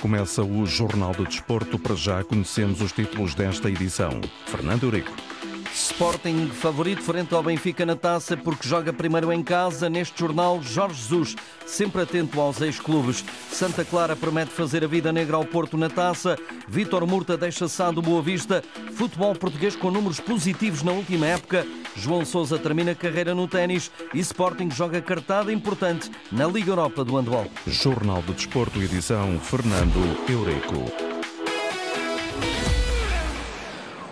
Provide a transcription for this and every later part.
Começa o Jornal do Desporto. Para já conhecemos os títulos desta edição. Fernando Eurico. Sporting favorito frente ao Benfica na taça porque joga primeiro em casa. Neste jornal, Jorge Jesus, sempre atento aos ex-clubes. Santa Clara promete fazer a vida negra ao Porto na taça. Vítor Murta deixa do Boa Vista. Futebol português com números positivos na última época. João Sousa termina carreira no ténis e Sporting joga cartada importante na Liga Europa do Handball. Jornal do Desporto, edição Fernando Eurico.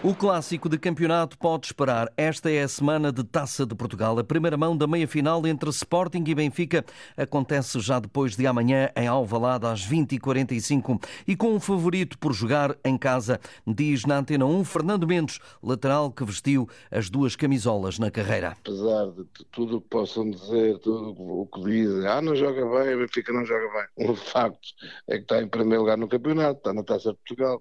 O clássico de campeonato pode esperar. Esta é a semana de Taça de Portugal. A primeira mão da meia-final entre Sporting e Benfica acontece já depois de amanhã em Alvalade às 20h45 e com um favorito por jogar em casa, diz na Antena 1 Fernando Mendes, lateral que vestiu as duas camisolas na carreira. Apesar de tudo o que possam dizer, tudo o que dizem, ah, não joga bem, Benfica não joga bem. O facto é que está em primeiro lugar no campeonato, está na Taça de Portugal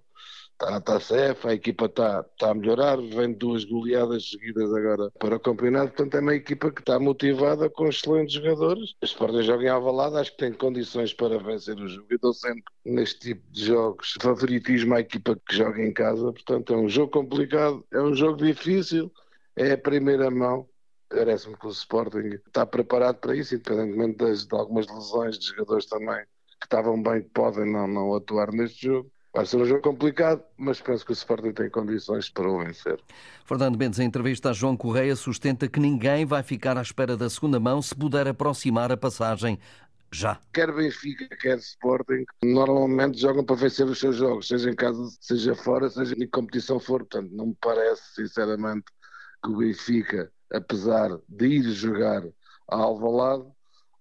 está Taça F, a equipa está, está a melhorar, vem duas goleadas seguidas agora para o campeonato, portanto é uma equipa que está motivada com excelentes jogadores. O Sporting joga em Alvalade, acho que tem condições para vencer o jogo. Eu dou sempre neste tipo de jogos favoritismo à equipa que joga em casa, portanto é um jogo complicado, é um jogo difícil, é a primeira mão. Parece-me que o Sporting está preparado para isso, independentemente das, de algumas lesões de jogadores também que estavam bem, que podem não, não atuar neste jogo Vai ser um jogo complicado, mas penso que o Sporting tem condições para o vencer. Fernando Mendes, em entrevista a João Correia, sustenta que ninguém vai ficar à espera da segunda mão se puder aproximar a passagem já. Quer Benfica, quer Sporting, normalmente jogam para vencer os seus jogos, seja em casa, seja fora, seja em competição for. Portanto, não me parece, sinceramente, que o Benfica, apesar de ir jogar a Alvalade,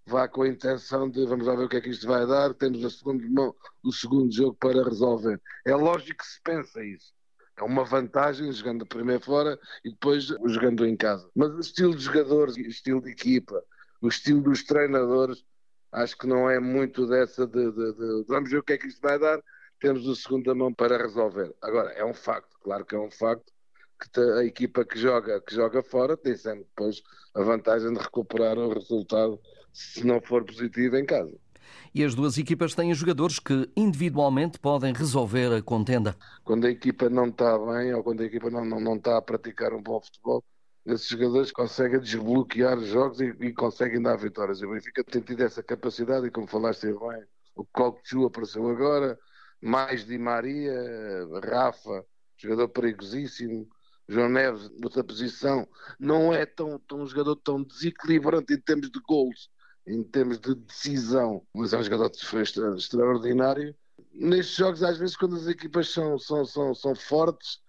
vá com a intenção de vamos lá ver o que é que isto vai dar, temos a segunda mão, o segundo jogo para resolver. É lógico que se pensa isso. É uma vantagem jogando primeiro fora e depois jogando em casa. Mas o estilo de jogadores, o estilo de equipa, o estilo dos treinadores, acho que não é muito dessa de, de, de vamos ver o que é que isto vai dar, temos o segundo mão para resolver. Agora, é um facto, claro que é um facto, que a equipa que joga, que joga fora tem sempre depois a vantagem de recuperar o resultado se não for positivo em casa. E as duas equipas têm jogadores que individualmente podem resolver a contenda. Quando a equipa não está bem ou quando a equipa não, não, não está a praticar um bom futebol, esses jogadores conseguem desbloquear os jogos e, e conseguem dar vitórias. O Benfica tem tido essa capacidade e, como falaste bem, o Cockchu apareceu agora, mais Di Maria, Rafa, jogador perigosíssimo, João Neves, outra posição, não é tão, tão um jogador tão desequilibrante em termos de gols, em termos de decisão, mas é um jogador extraordinário. Nestes jogos, às vezes, quando as equipas são, são, são, são fortes,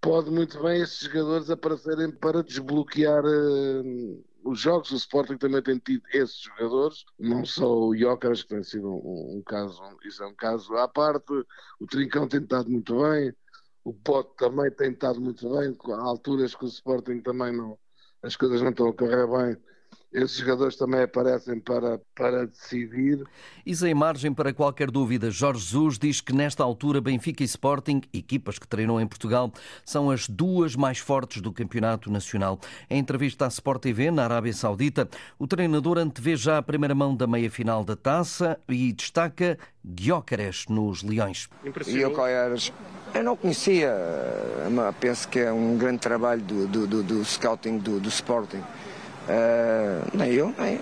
pode muito bem esses jogadores aparecerem para desbloquear uh, os jogos. O Sporting também tem tido esses jogadores, não só o Jóqueras, que tem sido um, um, caso, isso é um caso à parte, o Trincão tem estado muito bem, o Pote também tem estado muito bem, há alturas que o Sporting também não, as coisas não estão a correr bem esses jogadores também aparecem para, para decidir. E sem margem para qualquer dúvida, Jorge Jesus diz que nesta altura Benfica e Sporting, equipas que treinam em Portugal, são as duas mais fortes do campeonato nacional. Em entrevista à Sport TV, na Arábia Saudita, o treinador antevê já a primeira mão da meia-final da taça e destaca Guiócares nos Leões. Guiócares, eu não conhecia, penso que é um grande trabalho do, do, do, do scouting do, do Sporting Uh, nem eu, nem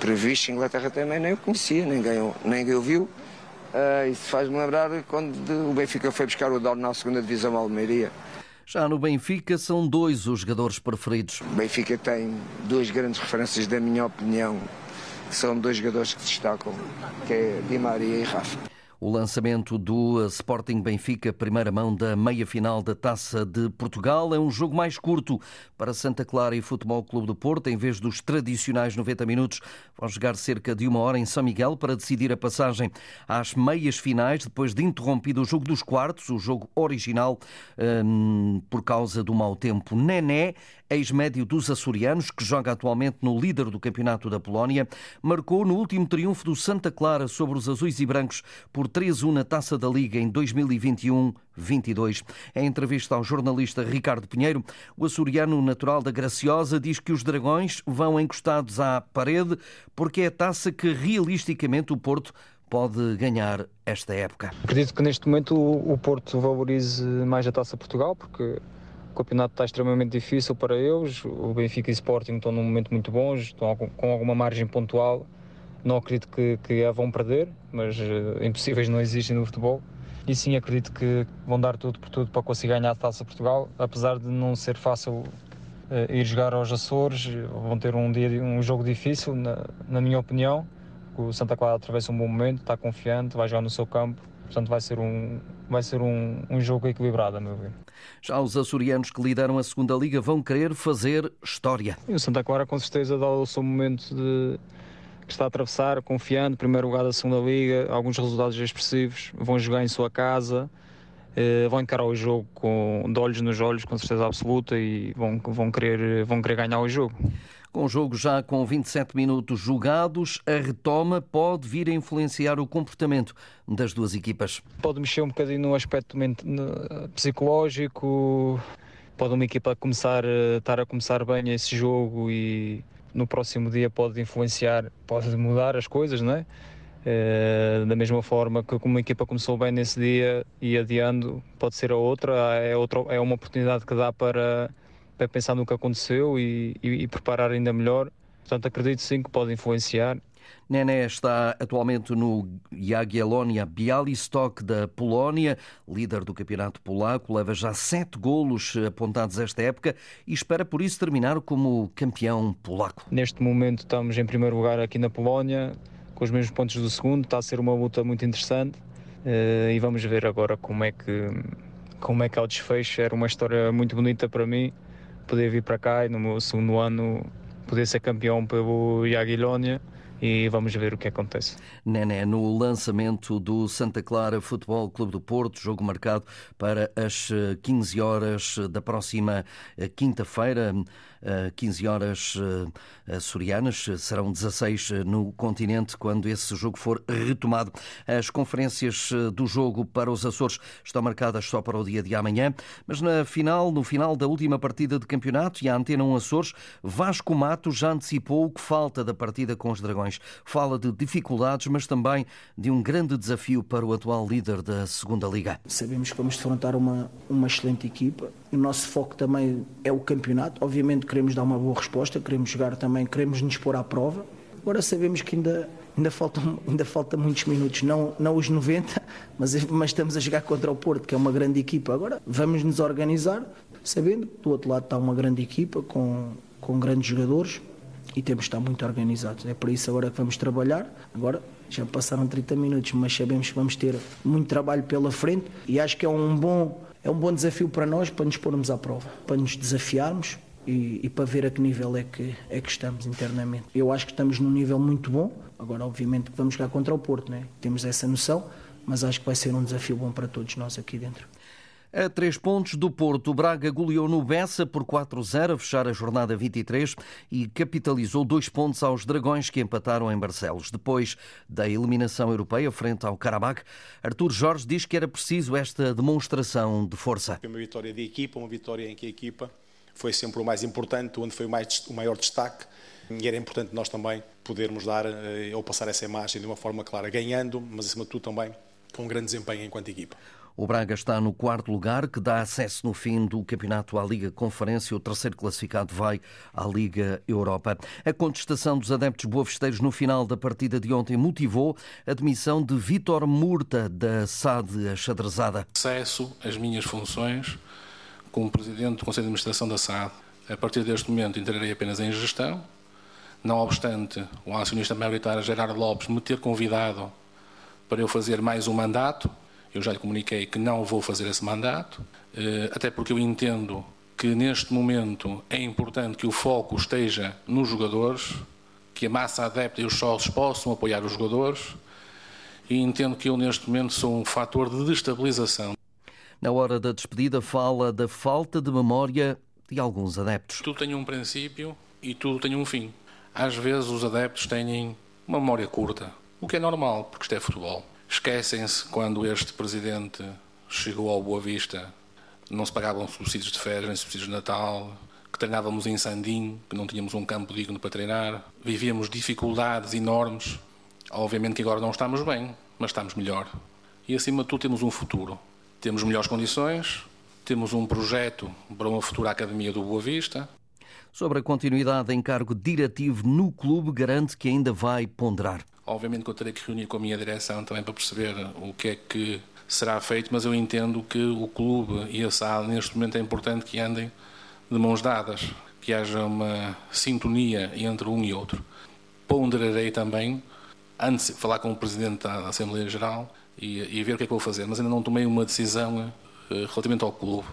previsto Inglaterra também nem eu conhecia, ninguém, ninguém ouviu. Uh, isso faz-me lembrar quando o Benfica foi buscar o Dor na segunda divisão Almeria. Já no Benfica são dois os jogadores preferidos. O Benfica tem duas grandes referências, da minha opinião, que são dois jogadores que destacam, que é Di Maria e Rafa. O lançamento do Sporting Benfica, primeira mão da meia-final da Taça de Portugal, é um jogo mais curto para Santa Clara e Futebol Clube do Porto. Em vez dos tradicionais 90 minutos, vão jogar cerca de uma hora em São Miguel para decidir a passagem às meias finais, depois de interrompido o jogo dos quartos, o jogo original, hum, por causa do mau tempo. Nené ex-médio dos açorianos, que joga atualmente no líder do campeonato da Polónia, marcou no último triunfo do Santa Clara sobre os azuis e brancos por 3-1 na Taça da Liga em 2021-22. Em entrevista ao jornalista Ricardo Pinheiro, o açoriano natural da Graciosa diz que os dragões vão encostados à parede porque é a taça que realisticamente o Porto pode ganhar esta época. Acredito que neste momento o Porto valorize mais a Taça Portugal, porque o campeonato está extremamente difícil para eles. O Benfica e o Sporting estão num momento muito bom, estão com alguma margem pontual. Não acredito que, que a vão perder, mas uh, impossíveis não existem no futebol. E sim, acredito que vão dar tudo por tudo para conseguir ganhar a Taça Portugal, apesar de não ser fácil uh, ir jogar aos Açores. Vão ter um, dia, um jogo difícil, na, na minha opinião. O Santa Clara atravessa um bom momento, está confiante, vai jogar no seu campo. Portanto, vai ser um, vai ser um, um jogo equilibrado, a meu ver. Já os açorianos que lideram a segunda Liga vão querer fazer história. E o Santa Clara, com certeza, dá o seu momento de que está a atravessar, confiando, primeiro lugar da segunda Liga, alguns resultados expressivos, vão jogar em sua casa, eh, vão encarar o jogo com, de olhos nos olhos, com certeza absoluta, e vão, vão, querer, vão querer ganhar o jogo. Com o jogo já com 27 minutos jogados, a retoma pode vir a influenciar o comportamento das duas equipas. Pode mexer um bocadinho no aspecto psicológico, pode uma equipa começar, estar a começar bem esse jogo e no próximo dia pode influenciar, pode mudar as coisas, não é? é da mesma forma que como a equipa começou bem nesse dia e adiando, pode ser a outra, é, outra, é uma oportunidade que dá para, para pensar no que aconteceu e, e, e preparar ainda melhor. Portanto, acredito sim que pode influenciar Nené está atualmente no Jagiellonia Bialystok da Polónia, líder do campeonato polaco, leva já sete golos apontados esta época e espera por isso terminar como campeão polaco. Neste momento estamos em primeiro lugar aqui na Polónia, com os mesmos pontos do segundo, está a ser uma luta muito interessante eh, e vamos ver agora como é que como é que é o desfecho. Era uma história muito bonita para mim poder vir para cá e no meu segundo ano poder ser campeão pelo Jagiellonia e vamos ver o que acontece. Nené, no lançamento do Santa Clara Futebol Clube do Porto, jogo marcado para as 15 horas da próxima eh, quinta-feira. 15 horas açorianas, eh, serão 16 eh, no continente quando esse jogo for retomado. As conferências eh, do jogo para os Açores estão marcadas só para o dia de amanhã, mas na final, no final da última partida de campeonato e a Antena 1 Açores, Vasco Mato já antecipou o que falta da partida com os Dragões. Fala de dificuldades, mas também de um grande desafio para o atual líder da Segunda Liga. Sabemos que vamos defrontar uma, uma excelente equipa. O nosso foco também é o campeonato. Obviamente queremos dar uma boa resposta, queremos jogar também, queremos nos pôr à prova. Agora sabemos que ainda, ainda, faltam, ainda falta muitos minutos, não, não os 90, mas, mas estamos a jogar contra o Porto, que é uma grande equipa. Agora vamos nos organizar, sabendo que do outro lado está uma grande equipa com, com grandes jogadores e temos de estar muito organizados. É por isso agora que vamos trabalhar. Agora já passaram 30 minutos, mas sabemos que vamos ter muito trabalho pela frente e acho que é um bom, é um bom desafio para nós para nos pormos à prova, para nos desafiarmos e, e, para ver a que nível é que, é que estamos internamente. Eu acho que estamos num nível muito bom, agora obviamente que vamos jogar contra o Porto, né? temos essa noção, mas acho que vai ser um desafio bom para todos nós aqui dentro. A três pontos do Porto, Braga goleou no Bessa por 4-0 a fechar a jornada 23 e capitalizou dois pontos aos Dragões que empataram em Barcelos. Depois da eliminação europeia frente ao Karabakh, Artur Jorge diz que era preciso esta demonstração de força. Foi uma vitória de equipa, uma vitória em que a equipa foi sempre o mais importante, onde foi o, mais, o maior destaque. E era importante nós também podermos dar eh, ou passar essa imagem de uma forma clara, ganhando, mas acima de tudo também com um grande desempenho enquanto equipa. O Braga está no quarto lugar, que dá acesso no fim do campeonato à Liga Conferência. O terceiro classificado vai à Liga Europa. A contestação dos adeptos boavesteiros no final da partida de ontem motivou a demissão de Vítor Murta, da SAD Achadrezada. Acesso às minhas funções como Presidente do Conselho de Administração da SAD. A partir deste momento entrarei apenas em gestão, não obstante o acionista maioritário Gerardo Lopes me ter convidado para eu fazer mais um mandato, eu já lhe comuniquei que não vou fazer esse mandato, eh, até porque eu entendo que neste momento é importante que o foco esteja nos jogadores, que a massa adepta e os sócios possam apoiar os jogadores, e entendo que eu neste momento sou um fator de destabilização na hora da despedida, fala da falta de memória de alguns adeptos. Tudo tem um princípio e tudo tem um fim. Às vezes os adeptos têm uma memória curta, o que é normal, porque isto é futebol. Esquecem-se quando este presidente chegou ao Boa Vista, não se pagavam subsídios de férias nem subsídios de Natal, que treinávamos em Sandim, que não tínhamos um campo digno para treinar, vivíamos dificuldades enormes. Obviamente que agora não estamos bem, mas estamos melhor. E acima de tudo temos um futuro. Temos melhores condições, temos um projeto para uma futura Academia do Boa Vista. Sobre a continuidade em cargo diretivo no clube, garante que ainda vai ponderar. Obviamente que eu terei que reunir com a minha direção também para perceber o que é que será feito, mas eu entendo que o clube e a SAD neste momento é importante que andem de mãos dadas, que haja uma sintonia entre um e outro. Ponderarei também, antes de falar com o Presidente da Assembleia Geral e, e ver o que é que vou fazer, mas ainda não tomei uma decisão eh, relativamente ao clube.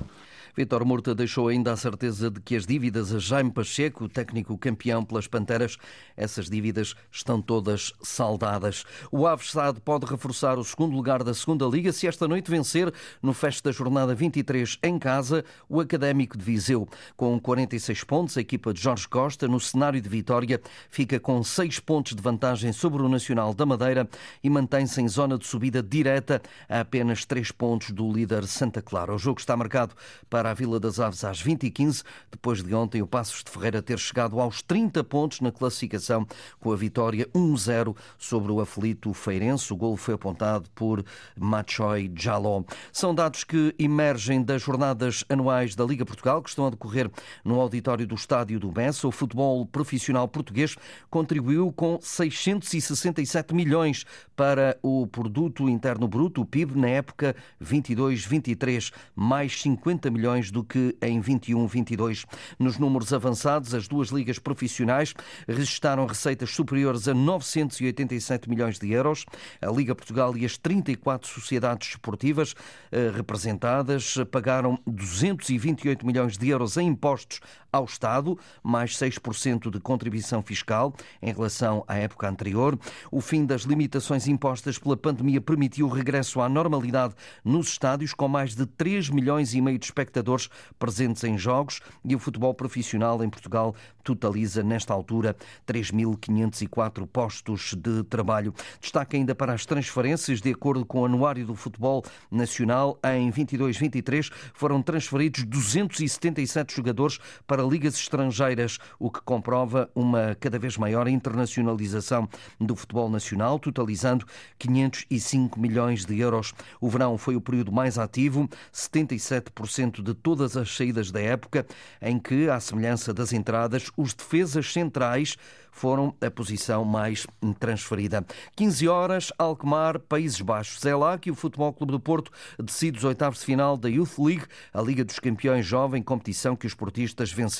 Vitor Murta deixou ainda a certeza de que as dívidas a Jaime Pacheco, técnico campeão pelas Panteras, essas dívidas estão todas saldadas. O Aves Sade pode reforçar o segundo lugar da segunda Liga se esta noite vencer no fecho da jornada 23 em casa o Académico de Viseu. Com 46 pontos, a equipa de Jorge Costa, no cenário de vitória, fica com 6 pontos de vantagem sobre o Nacional da Madeira e mantém-se em zona de subida direta a apenas 3 pontos do líder Santa Clara. O jogo está marcado para para a Vila das Aves às 20h15, depois de ontem o Passos de Ferreira ter chegado aos 30 pontos na classificação com a vitória 1-0 sobre o aflito Feirense. O gol foi apontado por Machoy Jaló. São dados que emergem das jornadas anuais da Liga Portugal, que estão a decorrer no auditório do Estádio do Bessa. O futebol profissional português contribuiu com 667 milhões para o produto interno bruto, o PIB, na época 22-23, mais 50 milhões do que em 21-22. Nos números avançados, as duas ligas profissionais registaram receitas superiores a 987 milhões de euros. A Liga Portugal e as 34 sociedades esportivas eh, representadas pagaram 228 milhões de euros em impostos ao Estado, mais 6% de contribuição fiscal em relação à época anterior. O fim das limitações impostas pela pandemia permitiu o regresso à normalidade nos estádios, com mais de 3 milhões e meio de espectadores presentes em jogos e o futebol profissional em Portugal totaliza, nesta altura, 3.504 postos de trabalho. Destaque ainda para as transferências, de acordo com o Anuário do Futebol Nacional, em 22-23 foram transferidos 277 jogadores para ligas estrangeiras, o que comprova uma cada vez maior internacionalização do futebol nacional, totalizando 505 milhões de euros. O verão foi o período mais ativo, 77% de todas as saídas da época, em que, à semelhança das entradas, os defesas centrais foram a posição mais transferida. 15 horas, Alkmaar, Países Baixos. É lá que o Futebol Clube do Porto decide os oitavos de final da Youth League, a Liga dos Campeões Jovem, competição que os portistas venceram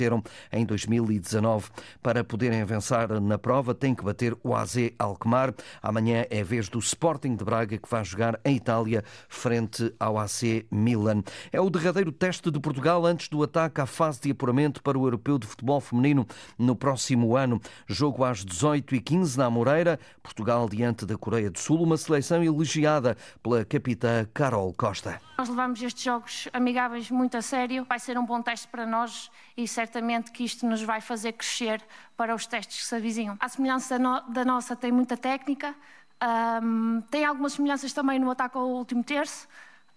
em 2019. Para poderem avançar na prova, tem que bater o AZ Alkmaar. Amanhã é vez do Sporting de Braga, que vai jogar em Itália, frente ao AC Milan. É o derradeiro teste de Portugal antes do ataque à fase de apuramento para o Europeu de Futebol Feminino no próximo ano. Jogo às 18h15 na Moreira, Portugal diante da Coreia do Sul, uma seleção elogiada pela capitã Carol Costa. Nós levamos estes jogos amigáveis muito a sério, vai ser um bom teste para nós e certamente que isto nos vai fazer crescer para os testes que se avizinham. A semelhança da nossa tem muita técnica, um, tem algumas semelhanças também no ataque ao último terço,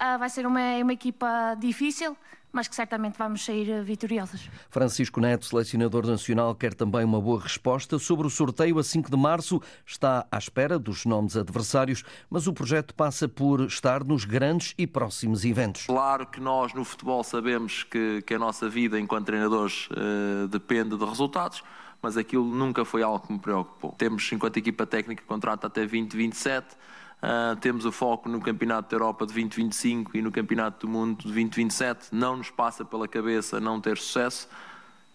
uh, vai ser uma, uma equipa difícil, mas que certamente vamos sair eh, vitoriosos. Francisco Neto, selecionador nacional, quer também uma boa resposta sobre o sorteio a 5 de março. Está à espera dos nomes adversários, mas o projeto passa por estar nos grandes e próximos eventos. Claro que nós no futebol sabemos que, que a nossa vida enquanto treinadores uh, depende de resultados mas aquilo nunca foi algo que me preocupou. Temos, enquanto equipa técnica, contrato até 2027. Uh, temos o foco no Campeonato da Europa de 2025 e no Campeonato do Mundo de 2027. Não nos passa pela cabeça não ter sucesso.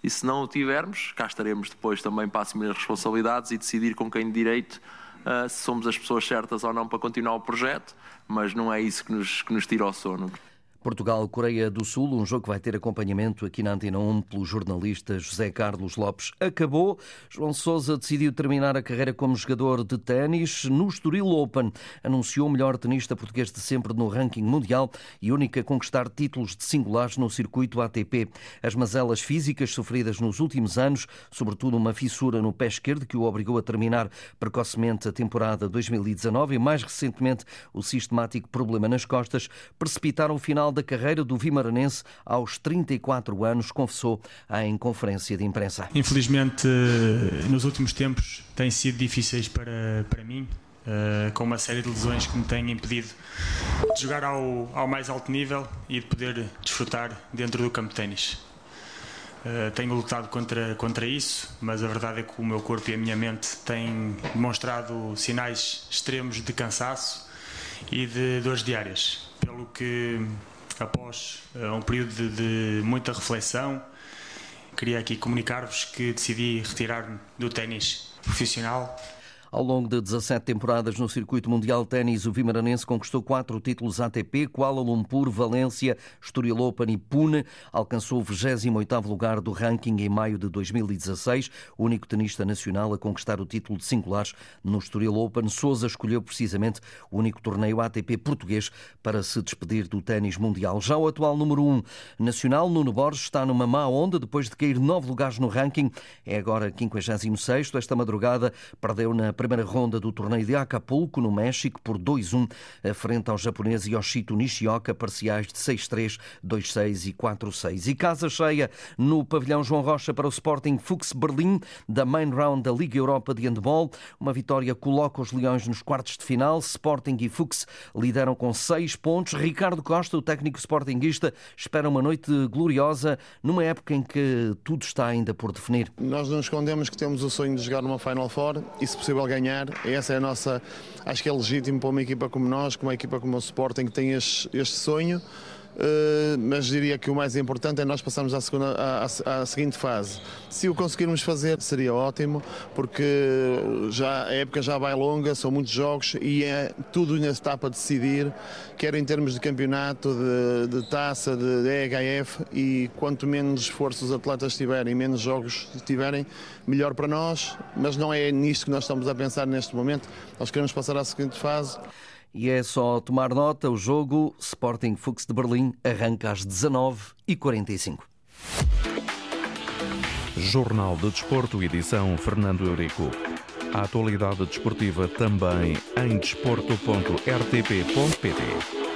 E se não o tivermos, cá estaremos depois também para assumir as responsabilidades e decidir com quem de direito uh, se somos as pessoas certas ou não para continuar o projeto. Mas não é isso que nos, que nos tira o sono. Portugal-Coreia do Sul, um jogo que vai ter acompanhamento aqui na Antena 1 pelo jornalista José Carlos Lopes. Acabou. João Sousa decidiu terminar a carreira como jogador de ténis no Estoril Open. Anunciou o melhor tenista português de sempre no ranking mundial e única a conquistar títulos de singulares no circuito ATP. As mazelas físicas sofridas nos últimos anos, sobretudo uma fissura no pé esquerdo que o obrigou a terminar precocemente a temporada 2019 e mais recentemente o sistemático problema nas costas, precipitaram o final final da carreira do Vimaranense aos 34 anos, confessou em conferência de imprensa. Infelizmente, nos últimos tempos têm sido difíceis para, para mim, uh, com uma série de lesões que me têm impedido de jogar ao, ao mais alto nível e de poder desfrutar dentro do campo de ténis. Uh, tenho lutado contra, contra isso, mas a verdade é que o meu corpo e a minha mente têm demonstrado sinais extremos de cansaço e de dores diárias. Pelo que, após uh, um período de, de muita reflexão, queria aqui comunicar-vos que decidi retirar-me do ténis profissional ao longo de 17 temporadas no circuito mundial de ténis, o Vimaranense conquistou quatro títulos ATP, Kuala Lumpur, Valência, Estoril Open e Pune. Alcançou o 28º lugar do ranking em maio de 2016, o único tenista nacional a conquistar o título de singulares no Estoril Open. Sousa escolheu precisamente o único torneio ATP português para se despedir do ténis mundial. Já o atual número 1 um nacional, Nuno Borges, está numa má onda depois de cair nove lugares no ranking. É agora 56º. Esta madrugada perdeu na primeira ronda do torneio de Acapulco, no México, por 2-1, frente ao japonês Yoshito Nishioka, parciais de 6-3, 2-6 e 4-6. E casa cheia no pavilhão João Rocha para o Sporting Fuchs Berlim, da main round da Liga Europa de Handball. Uma vitória coloca os Leões nos quartos de final. Sporting e Fuchs lideram com 6 pontos. Ricardo Costa, o técnico sportinguista, espera uma noite gloriosa numa época em que tudo está ainda por definir. Nós não escondemos que temos o sonho de jogar numa Final Four e, se possível, ganhar. Essa é a nossa. Acho que é legítimo para uma equipa como nós, como uma equipa como o Sporting, que tem este, este sonho. Uh, mas diria que o mais importante é nós passarmos à, segunda, à, à, seguinte fase. Se o conseguirmos fazer, seria ótimo, porque já, a época já vai longa, são muitos jogos e é tudo na etapa decidir, quer em termos de campeonato, de, de taça, de, de EHF, e quanto menos esforço os atletas tiverem, menos jogos tiverem, melhor para nós, mas não é nisto que nós estamos a pensar neste momento. Nós queremos passar à seguinte fase. E é só tomar nota, o jogo Sporting Fuchs de Berlim arranca às 19h45. Jornal de Desporto, edição Fernando Eurico. A atualidade desportiva também em desporto.rtp.pt.